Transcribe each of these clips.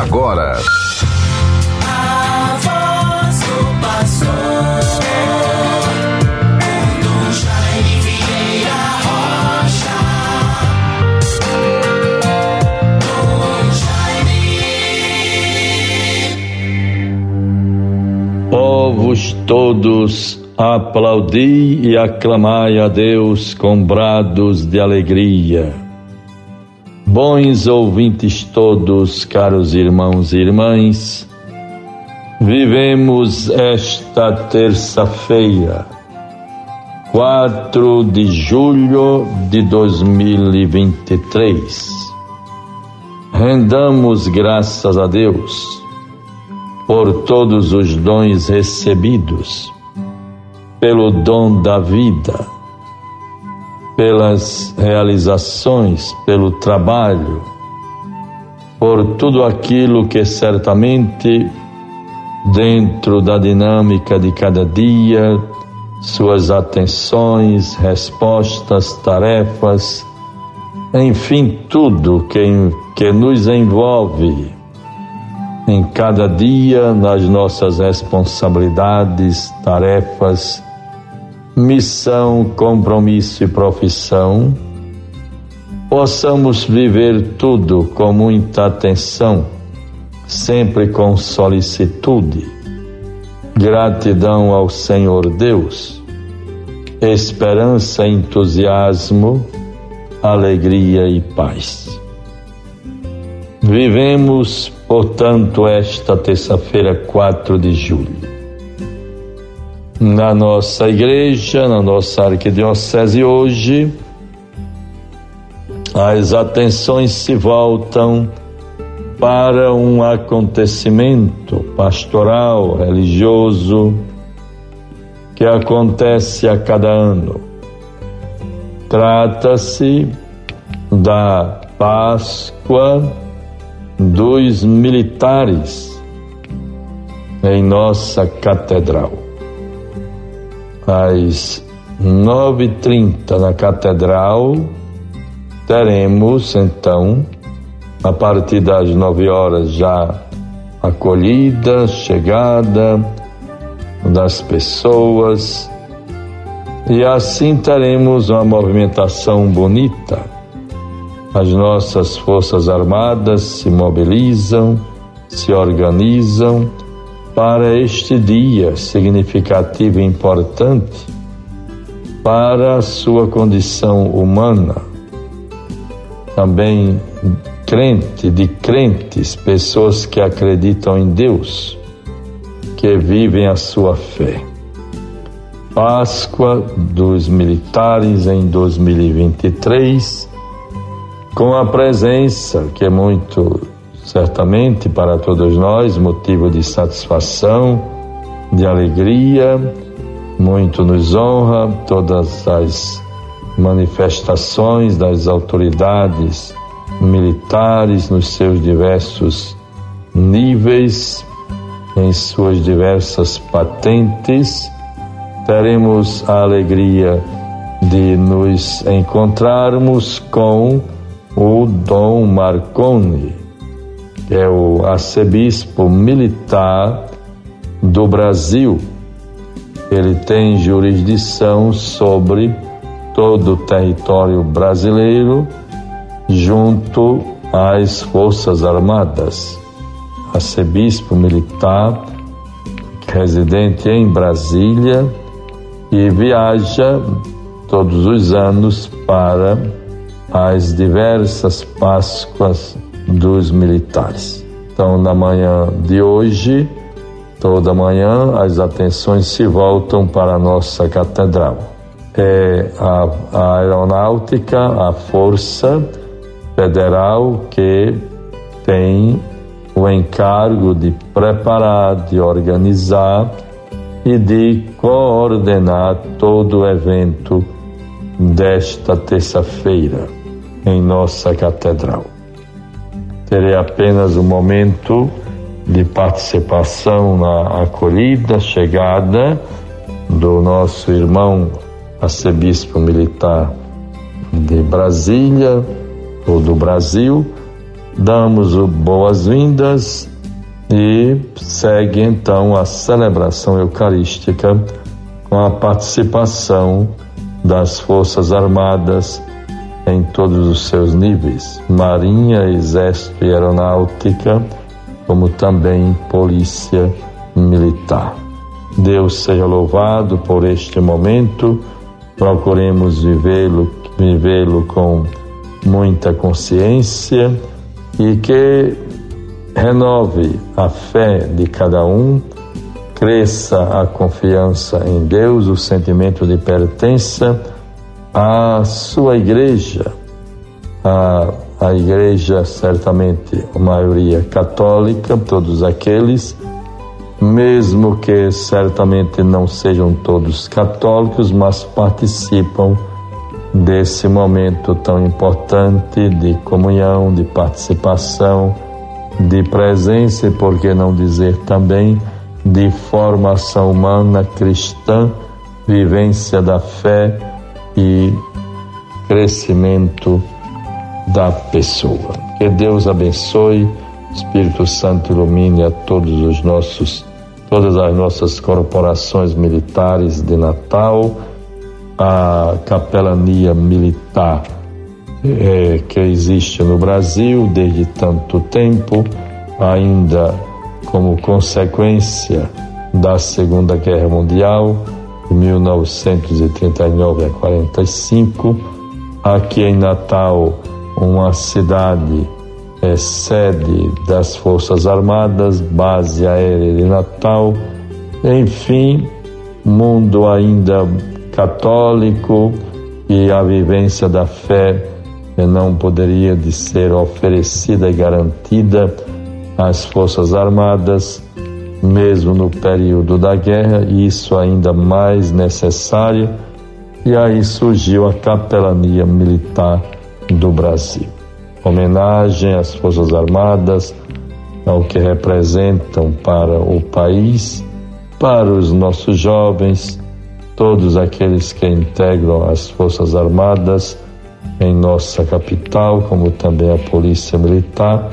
agora. Povos todos, aplaudi e aclamai a Deus com brados de alegria. Bons ouvintes todos, caros irmãos e irmãs, vivemos esta terça-feira, 4 de julho de 2023. Rendamos graças a Deus por todos os dons recebidos, pelo dom da vida pelas realizações, pelo trabalho, por tudo aquilo que certamente dentro da dinâmica de cada dia, suas atenções, respostas, tarefas, enfim, tudo que, que nos envolve em cada dia nas nossas responsabilidades, tarefas, missão, compromisso e profissão, possamos viver tudo com muita atenção, sempre com solicitude, gratidão ao Senhor Deus, esperança, entusiasmo, alegria e paz. Vivemos, portanto, esta terça-feira, 4 de julho na nossa igreja, na nossa arquidiocese hoje, as atenções se voltam para um acontecimento pastoral, religioso, que acontece a cada ano. Trata-se da Páscoa dos militares em nossa catedral às 9h30 na Catedral, teremos então, a partir das 9 horas, já acolhida, chegada das pessoas, e assim teremos uma movimentação bonita. As nossas Forças Armadas se mobilizam, se organizam para este dia significativo e importante para a sua condição humana. Também crente, de crentes, pessoas que acreditam em Deus, que vivem a sua fé. Páscoa dos militares em 2023, com a presença que é muito certamente para todos nós motivo de satisfação, de alegria, muito nos honra todas as manifestações das autoridades militares nos seus diversos níveis, em suas diversas patentes. Teremos a alegria de nos encontrarmos com o Dom Marconi, é o arcebispo militar do Brasil. Ele tem jurisdição sobre todo o território brasileiro, junto às Forças Armadas. Arcebispo militar, residente em Brasília e viaja todos os anos para as diversas Páscoas dos militares. Então, na manhã de hoje, toda manhã, as atenções se voltam para a nossa catedral. É a, a aeronáutica, a força federal que tem o encargo de preparar, de organizar e de coordenar todo o evento desta terça-feira em nossa catedral terei apenas um momento de participação na acolhida, chegada do nosso irmão arcebispo militar de Brasília, ou do Brasil, damos boas-vindas e segue então a celebração eucarística com a participação das Forças Armadas em todos os seus níveis, Marinha, Exército e Aeronáutica, como também Polícia Militar. Deus seja louvado por este momento, procuremos vivê-lo vivê-lo com muita consciência e que renove a fé de cada um, cresça a confiança em Deus, o sentimento de pertença à sua igreja, a, a igreja certamente a maioria católica, todos aqueles, mesmo que certamente não sejam todos católicos, mas participam desse momento tão importante de comunhão, de participação, de presença e, por que não dizer também, de formação humana cristã, vivência da fé e crescimento da pessoa. Que Deus abençoe, Espírito Santo ilumine a todos os nossos, todas as nossas corporações militares de Natal a capelania militar é, que existe no Brasil desde tanto tempo, ainda como consequência da Segunda Guerra Mundial, de 1939 a 45. Aqui em Natal, uma cidade é sede das Forças Armadas, base aérea de Natal. Enfim, mundo ainda católico e a vivência da fé não poderia de ser oferecida e garantida às Forças Armadas, mesmo no período da guerra, e isso ainda mais necessário, e aí surgiu a capelania militar do Brasil. Homenagem às Forças Armadas, ao que representam para o país, para os nossos jovens, todos aqueles que integram as Forças Armadas em nossa capital, como também a Polícia Militar.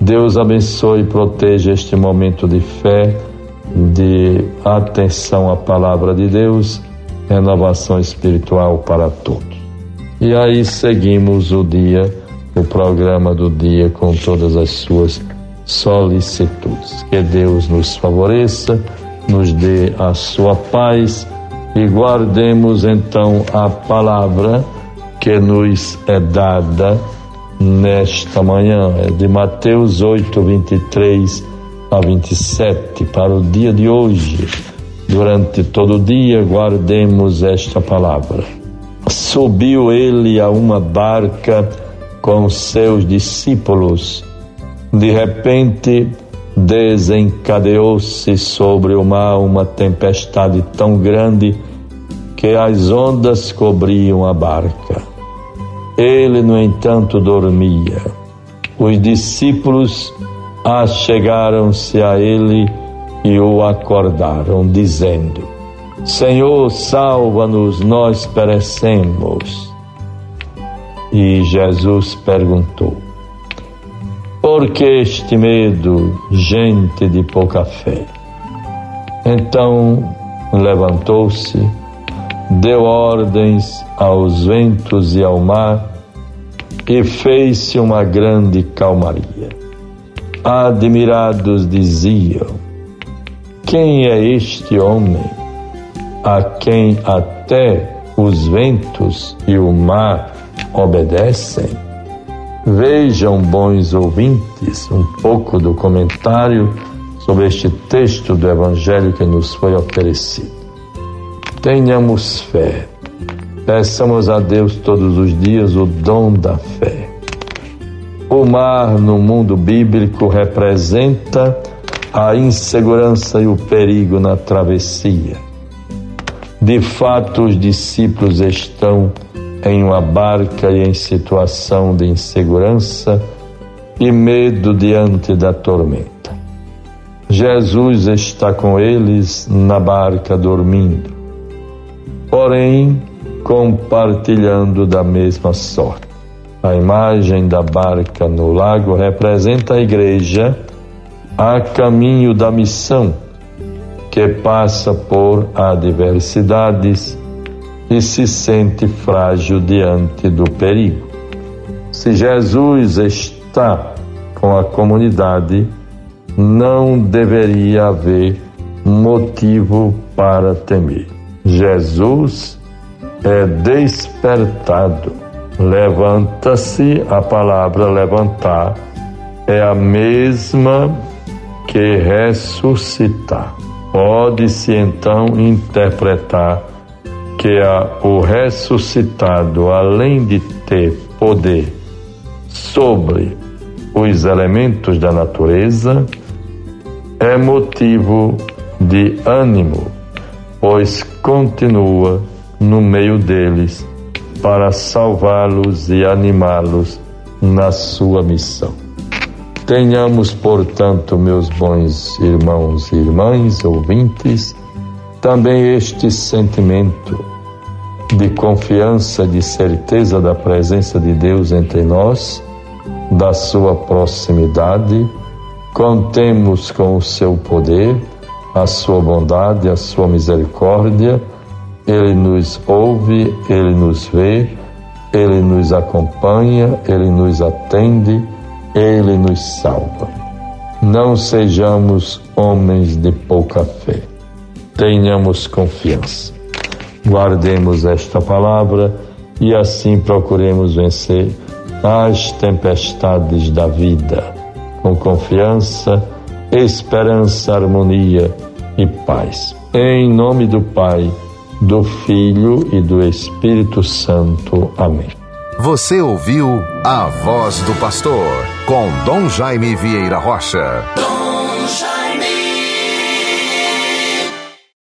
Deus abençoe e proteja este momento de fé, de atenção à palavra de Deus, renovação espiritual para todos. E aí seguimos o dia, o programa do dia com todas as suas solicitudes. Que Deus nos favoreça, nos dê a sua paz e guardemos então a palavra que nos é dada nesta manhã, é de Mateus 8, 23 a 27, para o dia de hoje. Durante todo o dia, guardemos esta palavra. Subiu ele a uma barca com seus discípulos. De repente, desencadeou-se sobre o mar uma tempestade tão grande que as ondas cobriam a barca. Ele, no entanto, dormia. Os discípulos achegaram-se a ele e o acordaram, dizendo: Senhor, salva-nos, nós perecemos. E Jesus perguntou: por que este medo, gente de pouca fé? Então levantou-se, deu ordens aos ventos e ao mar e fez-se uma grande calmaria. Admirados diziam: Quem é este homem a quem até os ventos e o mar obedecem? Vejam, bons ouvintes, um pouco do comentário sobre este texto do Evangelho que nos foi oferecido. Tenhamos fé. Peçamos a Deus todos os dias o dom da fé. O mar no mundo bíblico representa a insegurança e o perigo na travessia. De fato, os discípulos estão em uma barca e em situação de insegurança e medo diante da tormenta. Jesus está com eles na barca dormindo, porém compartilhando da mesma sorte. A imagem da barca no lago representa a igreja a caminho da missão, que passa por adversidades e se sente frágil diante do perigo. Se Jesus está com a comunidade, não deveria haver motivo para temer. Jesus é despertado. Levanta-se, a palavra levantar é a mesma que ressuscitar. Pode-se então interpretar que a, o ressuscitado, além de ter poder sobre os elementos da natureza, é motivo de ânimo, pois continua no meio deles para salvá-los e animá-los na sua missão. Tenhamos, portanto, meus bons irmãos e irmãs, ouvintes, também este sentimento de confiança, de certeza da presença de Deus entre nós, da sua proximidade, contemos com o seu poder, a sua bondade, a sua misericórdia. Ele nos ouve, ele nos vê, ele nos acompanha, ele nos atende, ele nos salva. Não sejamos homens de pouca fé. Tenhamos confiança. Guardemos esta palavra e assim procuremos vencer as tempestades da vida com confiança, esperança, harmonia e paz. Em nome do Pai, do Filho e do Espírito Santo. Amém. Você ouviu a voz do pastor com Dom Jaime Vieira Rocha.